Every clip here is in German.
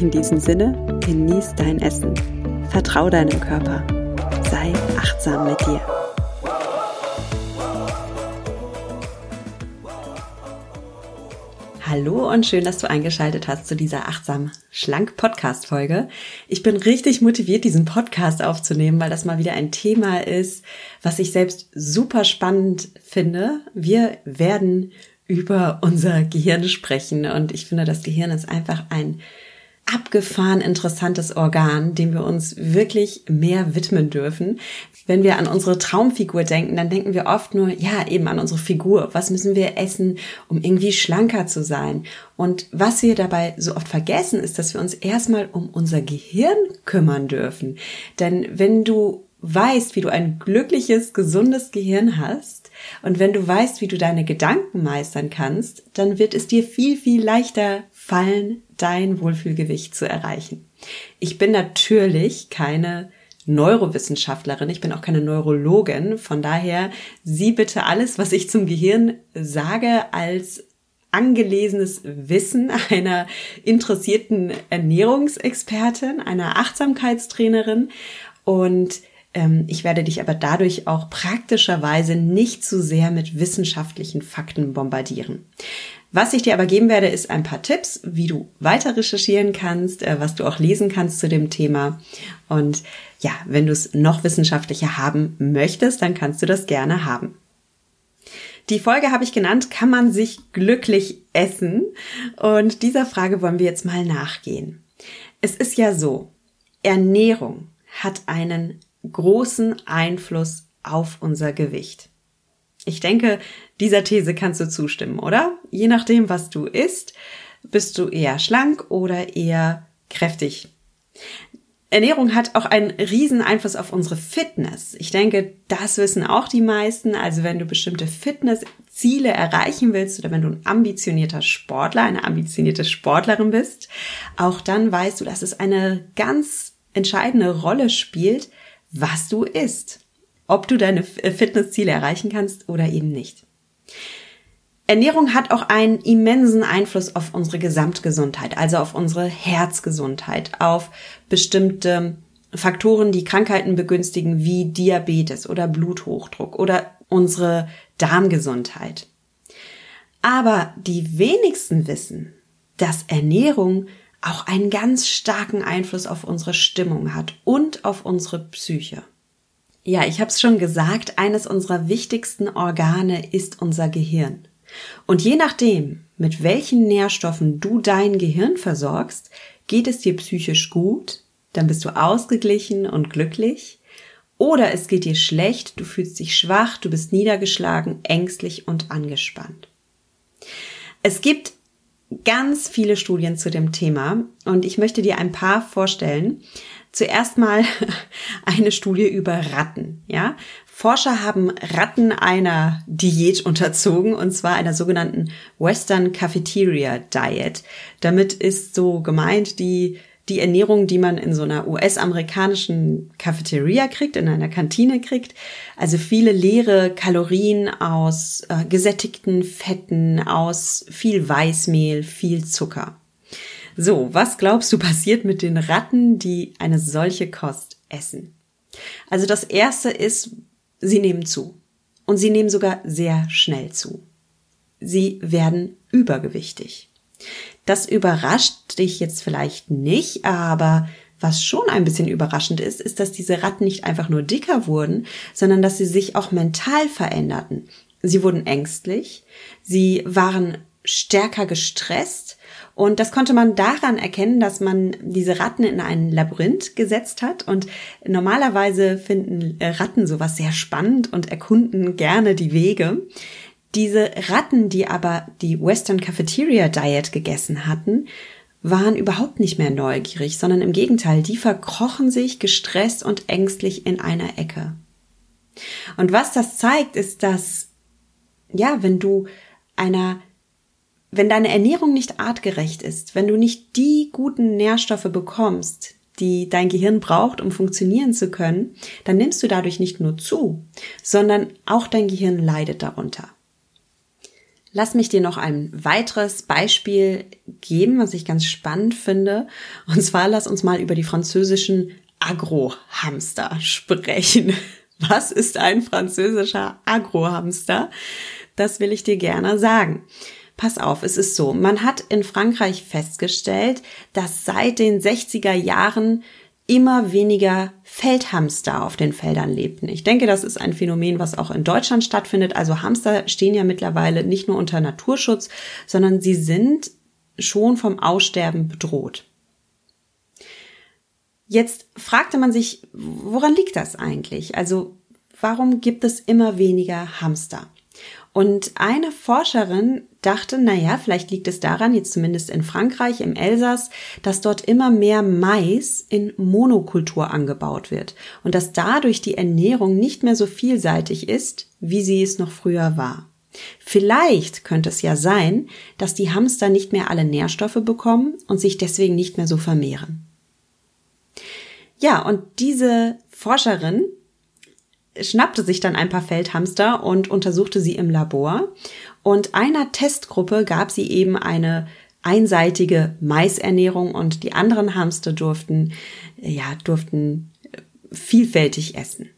In diesem Sinne, genieß dein Essen. Vertrau deinem Körper. Sei achtsam mit dir. Hallo und schön, dass du eingeschaltet hast zu dieser achtsam schlank Podcast Folge. Ich bin richtig motiviert, diesen Podcast aufzunehmen, weil das mal wieder ein Thema ist, was ich selbst super spannend finde. Wir werden über unser Gehirn sprechen und ich finde, das Gehirn ist einfach ein abgefahren interessantes Organ, dem wir uns wirklich mehr widmen dürfen. Wenn wir an unsere Traumfigur denken, dann denken wir oft nur, ja, eben an unsere Figur. Was müssen wir essen, um irgendwie schlanker zu sein? Und was wir dabei so oft vergessen, ist, dass wir uns erstmal um unser Gehirn kümmern dürfen. Denn wenn du weißt, wie du ein glückliches, gesundes Gehirn hast und wenn du weißt, wie du deine Gedanken meistern kannst, dann wird es dir viel, viel leichter fallen, dein Wohlfühlgewicht zu erreichen. Ich bin natürlich keine Neurowissenschaftlerin, ich bin auch keine Neurologin, von daher sieh bitte alles, was ich zum Gehirn sage, als angelesenes Wissen einer interessierten Ernährungsexpertin, einer Achtsamkeitstrainerin und ich werde dich aber dadurch auch praktischerweise nicht zu sehr mit wissenschaftlichen Fakten bombardieren. Was ich dir aber geben werde, ist ein paar Tipps, wie du weiter recherchieren kannst, äh, was du auch lesen kannst zu dem Thema. Und ja, wenn du es noch wissenschaftlicher haben möchtest, dann kannst du das gerne haben. Die Folge habe ich genannt, kann man sich glücklich essen? Und dieser Frage wollen wir jetzt mal nachgehen. Es ist ja so, Ernährung hat einen großen Einfluss auf unser Gewicht. Ich denke, dieser These kannst du zustimmen, oder? Je nachdem, was du isst, bist du eher schlank oder eher kräftig. Ernährung hat auch einen riesen Einfluss auf unsere Fitness. Ich denke, das wissen auch die meisten. Also wenn du bestimmte Fitnessziele erreichen willst oder wenn du ein ambitionierter Sportler, eine ambitionierte Sportlerin bist, auch dann weißt du, dass es eine ganz entscheidende Rolle spielt, was du isst. Ob du deine Fitnessziele erreichen kannst oder eben nicht. Ernährung hat auch einen immensen Einfluss auf unsere Gesamtgesundheit, also auf unsere Herzgesundheit, auf bestimmte Faktoren, die Krankheiten begünstigen, wie Diabetes oder Bluthochdruck oder unsere Darmgesundheit. Aber die wenigsten wissen, dass Ernährung auch einen ganz starken Einfluss auf unsere Stimmung hat und auf unsere Psyche. Ja, ich habe es schon gesagt, eines unserer wichtigsten Organe ist unser Gehirn. Und je nachdem, mit welchen Nährstoffen du dein Gehirn versorgst, geht es dir psychisch gut, dann bist du ausgeglichen und glücklich, oder es geht dir schlecht, du fühlst dich schwach, du bist niedergeschlagen, ängstlich und angespannt. Es gibt ganz viele Studien zu dem Thema und ich möchte dir ein paar vorstellen. Zuerst mal eine Studie über Ratten, ja. Forscher haben Ratten einer Diät unterzogen und zwar einer sogenannten Western Cafeteria Diet. Damit ist so gemeint die die Ernährung, die man in so einer US-amerikanischen Cafeteria kriegt, in einer Kantine kriegt. Also viele leere Kalorien aus äh, gesättigten Fetten, aus viel Weißmehl, viel Zucker. So, was glaubst du passiert mit den Ratten, die eine solche Kost essen? Also das erste ist, sie nehmen zu. Und sie nehmen sogar sehr schnell zu. Sie werden übergewichtig. Das überrascht dich jetzt vielleicht nicht, aber was schon ein bisschen überraschend ist, ist, dass diese Ratten nicht einfach nur dicker wurden, sondern dass sie sich auch mental veränderten. Sie wurden ängstlich, sie waren stärker gestresst und das konnte man daran erkennen, dass man diese Ratten in ein Labyrinth gesetzt hat. Und normalerweise finden Ratten sowas sehr spannend und erkunden gerne die Wege. Diese Ratten, die aber die Western Cafeteria Diet gegessen hatten, waren überhaupt nicht mehr neugierig, sondern im Gegenteil, die verkrochen sich gestresst und ängstlich in einer Ecke. Und was das zeigt, ist, dass, ja, wenn du einer, wenn deine Ernährung nicht artgerecht ist, wenn du nicht die guten Nährstoffe bekommst, die dein Gehirn braucht, um funktionieren zu können, dann nimmst du dadurch nicht nur zu, sondern auch dein Gehirn leidet darunter. Lass mich dir noch ein weiteres Beispiel geben, was ich ganz spannend finde. Und zwar lass uns mal über die französischen Agrohamster sprechen. Was ist ein französischer Agrohamster? Das will ich dir gerne sagen. Pass auf, es ist so, man hat in Frankreich festgestellt, dass seit den 60er Jahren immer weniger Feldhamster auf den Feldern lebten. Ich denke, das ist ein Phänomen, was auch in Deutschland stattfindet. Also Hamster stehen ja mittlerweile nicht nur unter Naturschutz, sondern sie sind schon vom Aussterben bedroht. Jetzt fragte man sich, woran liegt das eigentlich? Also warum gibt es immer weniger Hamster? Und eine Forscherin dachte, na ja, vielleicht liegt es daran, jetzt zumindest in Frankreich, im Elsass, dass dort immer mehr Mais in Monokultur angebaut wird und dass dadurch die Ernährung nicht mehr so vielseitig ist, wie sie es noch früher war. Vielleicht könnte es ja sein, dass die Hamster nicht mehr alle Nährstoffe bekommen und sich deswegen nicht mehr so vermehren. Ja, und diese Forscherin schnappte sich dann ein paar Feldhamster und untersuchte sie im Labor. Und einer Testgruppe gab sie eben eine einseitige Maisernährung und die anderen Hamster durften, ja, durften vielfältig essen.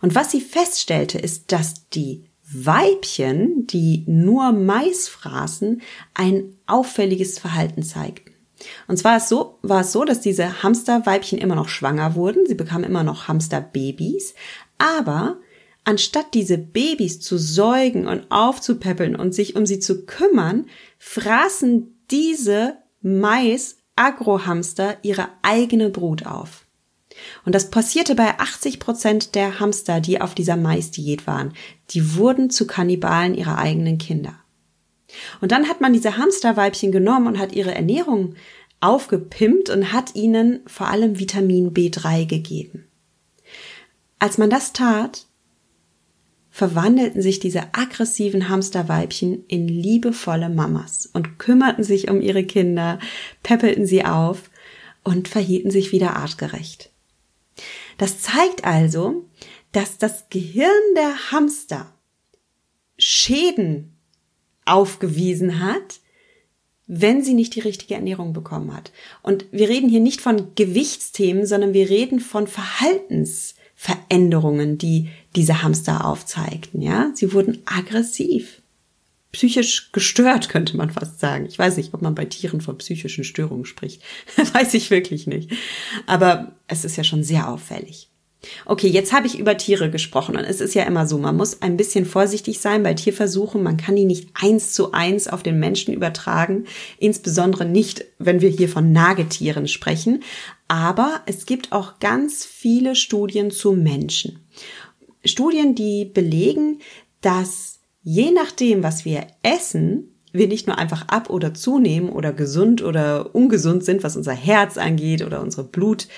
Und was sie feststellte, ist, dass die Weibchen, die nur Mais fraßen, ein auffälliges Verhalten zeigten. Und zwar ist so, war es so, dass diese Hamsterweibchen immer noch schwanger wurden. Sie bekamen immer noch Hamsterbabys. Aber anstatt diese Babys zu säugen und aufzupäppeln und sich um sie zu kümmern, fraßen diese Mais Agrohamster ihre eigene Brut auf. Und das passierte bei 80 Prozent der Hamster, die auf dieser Maisdiät waren. Die wurden zu Kannibalen ihrer eigenen Kinder. Und dann hat man diese Hamsterweibchen genommen und hat ihre Ernährung aufgepimpt und hat ihnen vor allem Vitamin B3 gegeben. Als man das tat, verwandelten sich diese aggressiven Hamsterweibchen in liebevolle Mamas und kümmerten sich um ihre Kinder, peppelten sie auf und verhielten sich wieder artgerecht. Das zeigt also, dass das Gehirn der Hamster Schäden aufgewiesen hat, wenn sie nicht die richtige Ernährung bekommen hat. Und wir reden hier nicht von Gewichtsthemen, sondern wir reden von Verhaltens Veränderungen, die diese Hamster aufzeigten, ja. Sie wurden aggressiv. Psychisch gestört, könnte man fast sagen. Ich weiß nicht, ob man bei Tieren von psychischen Störungen spricht. weiß ich wirklich nicht. Aber es ist ja schon sehr auffällig. Okay, jetzt habe ich über Tiere gesprochen und es ist ja immer so, man muss ein bisschen vorsichtig sein bei Tierversuchen. Man kann die nicht eins zu eins auf den Menschen übertragen, insbesondere nicht, wenn wir hier von Nagetieren sprechen. Aber es gibt auch ganz viele Studien zu Menschen. Studien, die belegen, dass je nachdem, was wir essen, wir nicht nur einfach ab oder zunehmen oder gesund oder ungesund sind, was unser Herz angeht oder unsere Blut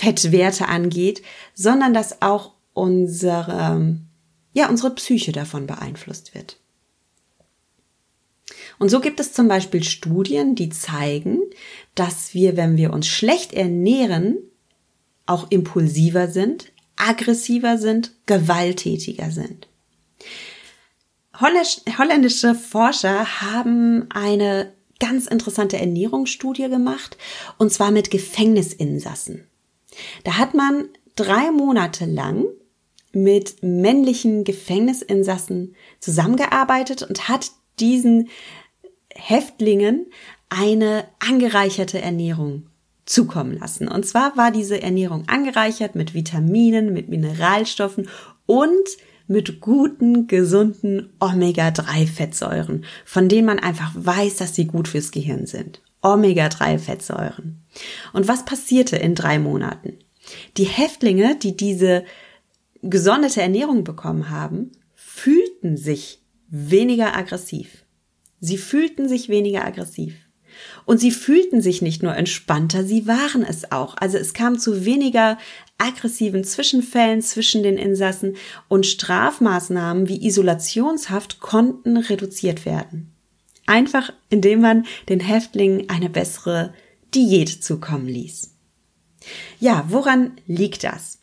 Fettwerte angeht, sondern dass auch unsere, ja, unsere Psyche davon beeinflusst wird. Und so gibt es zum Beispiel Studien, die zeigen, dass wir, wenn wir uns schlecht ernähren, auch impulsiver sind, aggressiver sind, gewalttätiger sind. Holländische Forscher haben eine ganz interessante Ernährungsstudie gemacht, und zwar mit Gefängnisinsassen. Da hat man drei Monate lang mit männlichen Gefängnisinsassen zusammengearbeitet und hat diesen Häftlingen eine angereicherte Ernährung zukommen lassen. Und zwar war diese Ernährung angereichert mit Vitaminen, mit Mineralstoffen und mit guten, gesunden Omega-3-Fettsäuren, von denen man einfach weiß, dass sie gut fürs Gehirn sind. Omega-3-Fettsäuren. Und was passierte in drei Monaten? Die Häftlinge, die diese gesonderte Ernährung bekommen haben, fühlten sich weniger aggressiv. Sie fühlten sich weniger aggressiv. Und sie fühlten sich nicht nur entspannter, sie waren es auch. Also es kam zu weniger aggressiven Zwischenfällen zwischen den Insassen und Strafmaßnahmen wie Isolationshaft konnten reduziert werden. Einfach indem man den Häftlingen eine bessere Diät zukommen ließ. Ja, woran liegt das?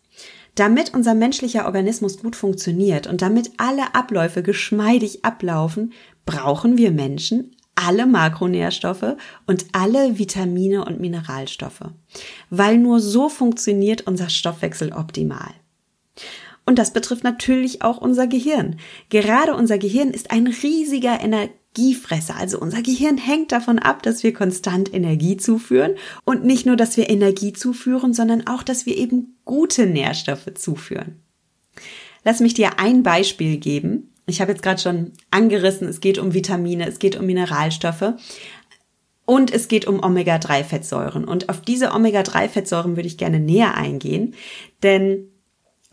Damit unser menschlicher Organismus gut funktioniert und damit alle Abläufe geschmeidig ablaufen, brauchen wir Menschen alle Makronährstoffe und alle Vitamine und Mineralstoffe, weil nur so funktioniert unser Stoffwechsel optimal. Und das betrifft natürlich auch unser Gehirn. Gerade unser Gehirn ist ein riesiger Energiefresser. Also unser Gehirn hängt davon ab, dass wir konstant Energie zuführen. Und nicht nur, dass wir Energie zuführen, sondern auch, dass wir eben gute Nährstoffe zuführen. Lass mich dir ein Beispiel geben, ich habe jetzt gerade schon angerissen, es geht um Vitamine, es geht um Mineralstoffe und es geht um Omega-3-Fettsäuren. Und auf diese Omega-3-Fettsäuren würde ich gerne näher eingehen, denn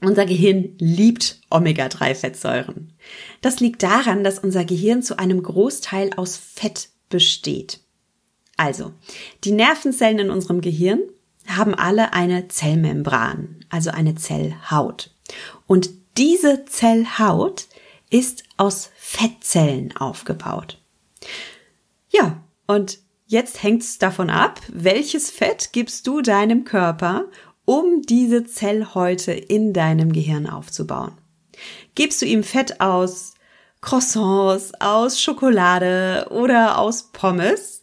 unser Gehirn liebt Omega-3-Fettsäuren. Das liegt daran, dass unser Gehirn zu einem Großteil aus Fett besteht. Also, die Nervenzellen in unserem Gehirn haben alle eine Zellmembran, also eine Zellhaut. Und diese Zellhaut ist aus Fettzellen aufgebaut. Ja, und jetzt hängt es davon ab, welches Fett gibst du deinem Körper, um diese Zellhäute in deinem Gehirn aufzubauen. Gibst du ihm Fett aus Croissants, aus Schokolade oder aus Pommes,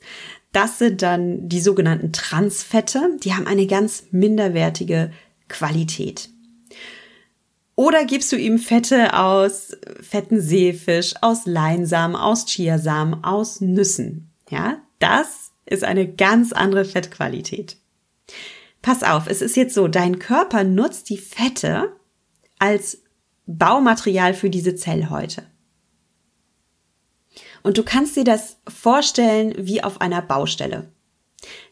das sind dann die sogenannten Transfette, die haben eine ganz minderwertige Qualität. Oder gibst du ihm Fette aus fetten Seefisch, aus Leinsamen, aus Chiasamen, aus Nüssen? Ja, das ist eine ganz andere Fettqualität. Pass auf, es ist jetzt so, dein Körper nutzt die Fette als Baumaterial für diese Zellhäute. Und du kannst dir das vorstellen wie auf einer Baustelle.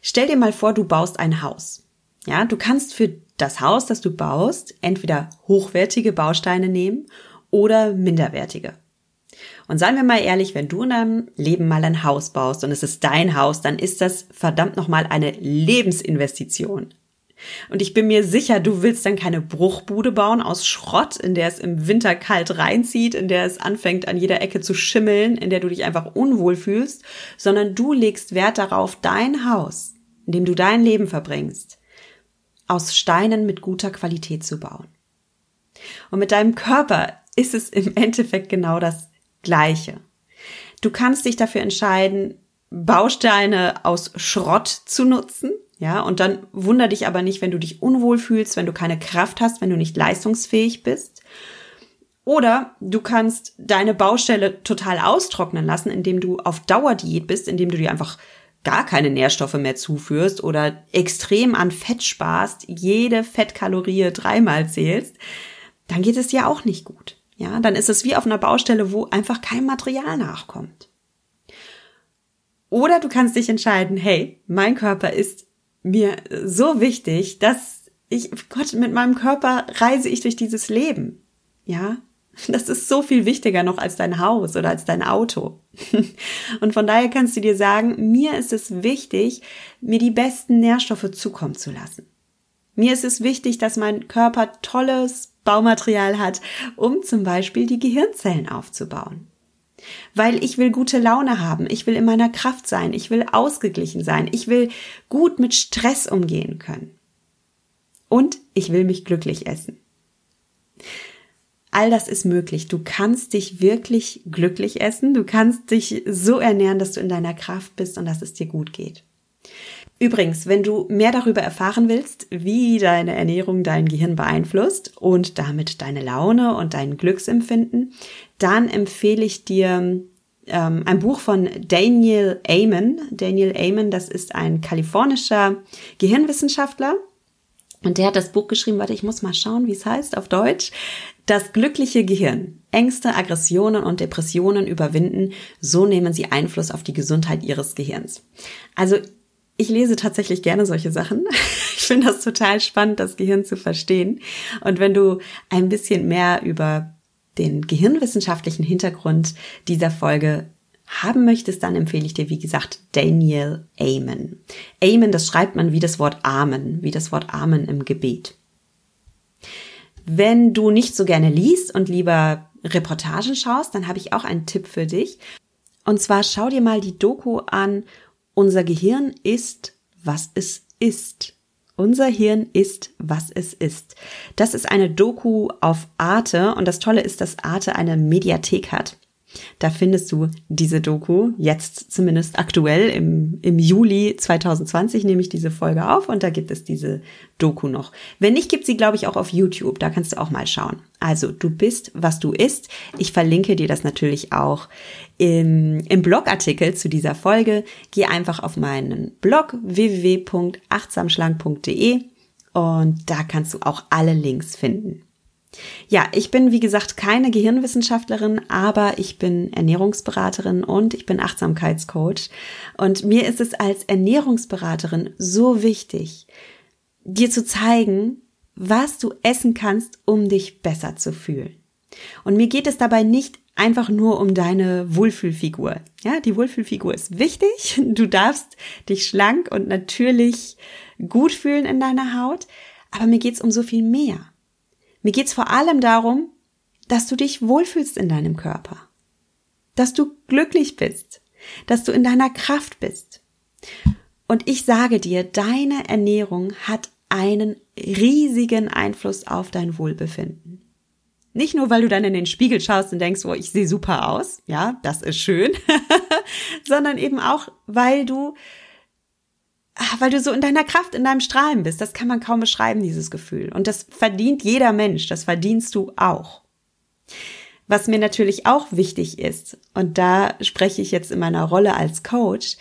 Stell dir mal vor, du baust ein Haus. Ja, du kannst für das Haus, das du baust, entweder hochwertige Bausteine nehmen oder minderwertige. Und seien wir mal ehrlich, wenn du in deinem Leben mal ein Haus baust und es ist dein Haus, dann ist das verdammt nochmal eine Lebensinvestition. Und ich bin mir sicher, du willst dann keine Bruchbude bauen aus Schrott, in der es im Winter kalt reinzieht, in der es anfängt an jeder Ecke zu schimmeln, in der du dich einfach unwohl fühlst, sondern du legst Wert darauf, dein Haus, in dem du dein Leben verbringst, aus Steinen mit guter Qualität zu bauen. Und mit deinem Körper ist es im Endeffekt genau das Gleiche. Du kannst dich dafür entscheiden, Bausteine aus Schrott zu nutzen, ja, und dann wunder dich aber nicht, wenn du dich unwohl fühlst, wenn du keine Kraft hast, wenn du nicht leistungsfähig bist. Oder du kannst deine Baustelle total austrocknen lassen, indem du auf Dauerdiät bist, indem du dir einfach gar keine Nährstoffe mehr zuführst oder extrem an Fett sparst, jede Fettkalorie dreimal zählst, dann geht es dir auch nicht gut. Ja, dann ist es wie auf einer Baustelle, wo einfach kein Material nachkommt. Oder du kannst dich entscheiden, hey, mein Körper ist mir so wichtig, dass ich, Gott, mit meinem Körper reise ich durch dieses Leben. Ja, das ist so viel wichtiger noch als dein Haus oder als dein Auto. Und von daher kannst du dir sagen, mir ist es wichtig, mir die besten Nährstoffe zukommen zu lassen. Mir ist es wichtig, dass mein Körper tolles Baumaterial hat, um zum Beispiel die Gehirnzellen aufzubauen. Weil ich will gute Laune haben, ich will in meiner Kraft sein, ich will ausgeglichen sein, ich will gut mit Stress umgehen können. Und ich will mich glücklich essen. All das ist möglich. Du kannst dich wirklich glücklich essen. Du kannst dich so ernähren, dass du in deiner Kraft bist und dass es dir gut geht. Übrigens, wenn du mehr darüber erfahren willst, wie deine Ernährung dein Gehirn beeinflusst und damit deine Laune und dein Glücksempfinden, dann empfehle ich dir ähm, ein Buch von Daniel Amen. Daniel Amen, das ist ein kalifornischer Gehirnwissenschaftler. Und der hat das Buch geschrieben, warte, ich muss mal schauen, wie es heißt auf Deutsch. Das glückliche Gehirn. Ängste, Aggressionen und Depressionen überwinden, so nehmen sie Einfluss auf die Gesundheit ihres Gehirns. Also ich lese tatsächlich gerne solche Sachen. Ich finde das total spannend, das Gehirn zu verstehen. Und wenn du ein bisschen mehr über den gehirnwissenschaftlichen Hintergrund dieser Folge haben möchtest, dann empfehle ich dir, wie gesagt, Daniel Amen. Amen, das schreibt man wie das Wort Amen, wie das Wort Amen im Gebet. Wenn du nicht so gerne liest und lieber Reportagen schaust, dann habe ich auch einen Tipp für dich. Und zwar schau dir mal die Doku an. Unser Gehirn ist, was es ist. Unser Hirn ist, was es ist. Das ist eine Doku auf Arte und das Tolle ist, dass Arte eine Mediathek hat. Da findest du diese Doku, jetzt zumindest aktuell im, im Juli 2020 nehme ich diese Folge auf und da gibt es diese Doku noch. Wenn nicht, gibt sie, glaube ich, auch auf YouTube. Da kannst du auch mal schauen. Also, du bist, was du isst. Ich verlinke dir das natürlich auch im, im Blogartikel zu dieser Folge. Geh einfach auf meinen Blog www.achtsamschlank.de und da kannst du auch alle Links finden. Ja, ich bin wie gesagt keine Gehirnwissenschaftlerin, aber ich bin Ernährungsberaterin und ich bin Achtsamkeitscoach. Und mir ist es als Ernährungsberaterin so wichtig, dir zu zeigen, was du essen kannst, um dich besser zu fühlen. Und mir geht es dabei nicht einfach nur um deine Wohlfühlfigur. Ja, die Wohlfühlfigur ist wichtig. Du darfst dich schlank und natürlich gut fühlen in deiner Haut. Aber mir geht's um so viel mehr. Mir geht's vor allem darum, dass du dich wohlfühlst in deinem Körper, dass du glücklich bist, dass du in deiner Kraft bist. Und ich sage dir, deine Ernährung hat einen riesigen Einfluss auf dein Wohlbefinden. Nicht nur, weil du dann in den Spiegel schaust und denkst, oh, ich sehe super aus, ja, das ist schön, sondern eben auch, weil du weil du so in deiner Kraft, in deinem Strahlen bist. Das kann man kaum beschreiben, dieses Gefühl. Und das verdient jeder Mensch. Das verdienst du auch. Was mir natürlich auch wichtig ist, und da spreche ich jetzt in meiner Rolle als Coach,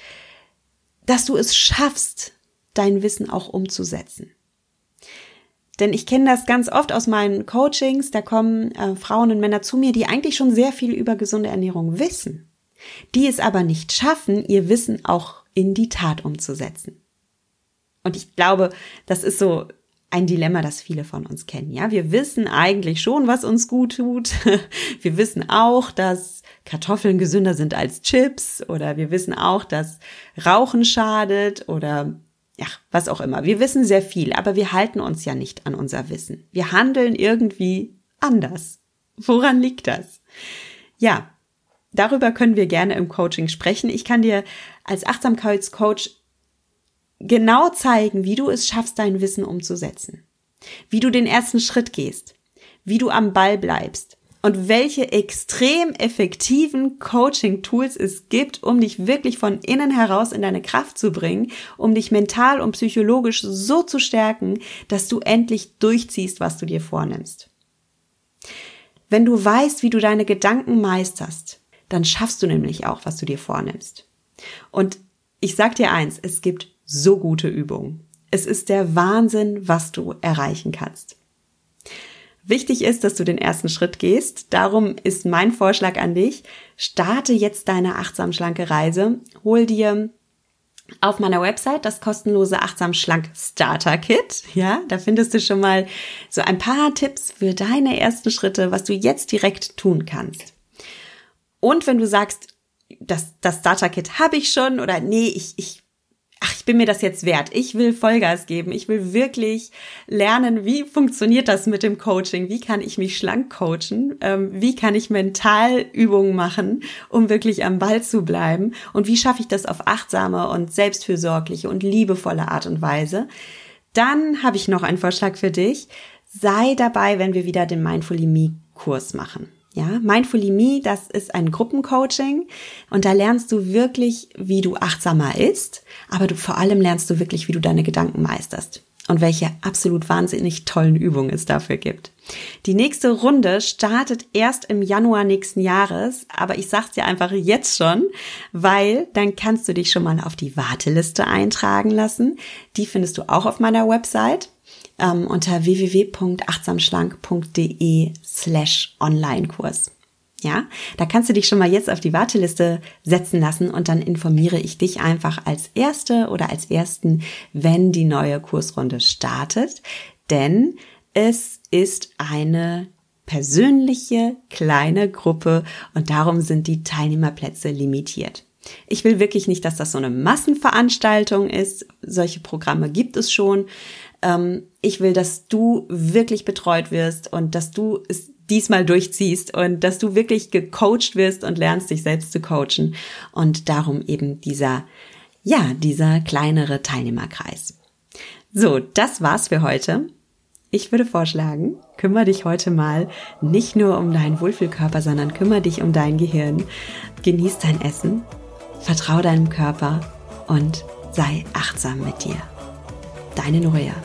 dass du es schaffst, dein Wissen auch umzusetzen. Denn ich kenne das ganz oft aus meinen Coachings, da kommen äh, Frauen und Männer zu mir, die eigentlich schon sehr viel über gesunde Ernährung wissen, die es aber nicht schaffen, ihr Wissen auch in die Tat umzusetzen. Und ich glaube, das ist so ein Dilemma, das viele von uns kennen. Ja, wir wissen eigentlich schon, was uns gut tut. Wir wissen auch, dass Kartoffeln gesünder sind als Chips oder wir wissen auch, dass Rauchen schadet oder ja, was auch immer. Wir wissen sehr viel, aber wir halten uns ja nicht an unser Wissen. Wir handeln irgendwie anders. Woran liegt das? Ja, darüber können wir gerne im Coaching sprechen. Ich kann dir als Achtsamkeitscoach genau zeigen, wie du es schaffst, dein Wissen umzusetzen, wie du den ersten Schritt gehst, wie du am Ball bleibst und welche extrem effektiven Coaching-Tools es gibt, um dich wirklich von innen heraus in deine Kraft zu bringen, um dich mental und psychologisch so zu stärken, dass du endlich durchziehst, was du dir vornimmst. Wenn du weißt, wie du deine Gedanken meisterst, dann schaffst du nämlich auch, was du dir vornimmst. Und ich sag dir eins, es gibt so gute Übung. Es ist der Wahnsinn, was du erreichen kannst. Wichtig ist, dass du den ersten Schritt gehst. Darum ist mein Vorschlag an dich. Starte jetzt deine achtsam schlanke Reise. Hol dir auf meiner Website das kostenlose achtsam schlank Starter Kit. Ja, da findest du schon mal so ein paar Tipps für deine ersten Schritte, was du jetzt direkt tun kannst. Und wenn du sagst, das, das Starter Kit habe ich schon oder nee, ich, ich bin mir das jetzt wert. Ich will Vollgas geben. Ich will wirklich lernen, wie funktioniert das mit dem Coaching? Wie kann ich mich schlank coachen? Ähm, wie kann ich mental Übungen machen, um wirklich am Ball zu bleiben? Und wie schaffe ich das auf achtsame und selbstfürsorgliche und liebevolle Art und Weise? Dann habe ich noch einen Vorschlag für dich. Sei dabei, wenn wir wieder den Mindfully Me Kurs machen. Ja, Mindfully Me, das ist ein Gruppencoaching und da lernst du wirklich, wie du achtsamer isst, aber du vor allem lernst du wirklich, wie du deine Gedanken meisterst und welche absolut wahnsinnig tollen Übungen es dafür gibt. Die nächste Runde startet erst im Januar nächsten Jahres, aber ich sag's dir einfach jetzt schon, weil dann kannst du dich schon mal auf die Warteliste eintragen lassen. Die findest du auch auf meiner Website ähm, unter www.achtsamschlank.de slash Online-Kurs. Ja, da kannst du dich schon mal jetzt auf die Warteliste setzen lassen und dann informiere ich dich einfach als Erste oder als Ersten, wenn die neue Kursrunde startet. Denn es ist eine persönliche kleine Gruppe und darum sind die Teilnehmerplätze limitiert. Ich will wirklich nicht, dass das so eine Massenveranstaltung ist. Solche Programme gibt es schon. Ähm, ich will, dass du wirklich betreut wirst und dass du es diesmal durchziehst und dass du wirklich gecoacht wirst und lernst, dich selbst zu coachen. Und darum eben dieser, ja, dieser kleinere Teilnehmerkreis. So, das war's für heute. Ich würde vorschlagen, kümmere dich heute mal nicht nur um deinen Wohlfühlkörper, sondern kümmere dich um dein Gehirn. Genieß dein Essen, vertraue deinem Körper und sei achtsam mit dir. Deine Norea.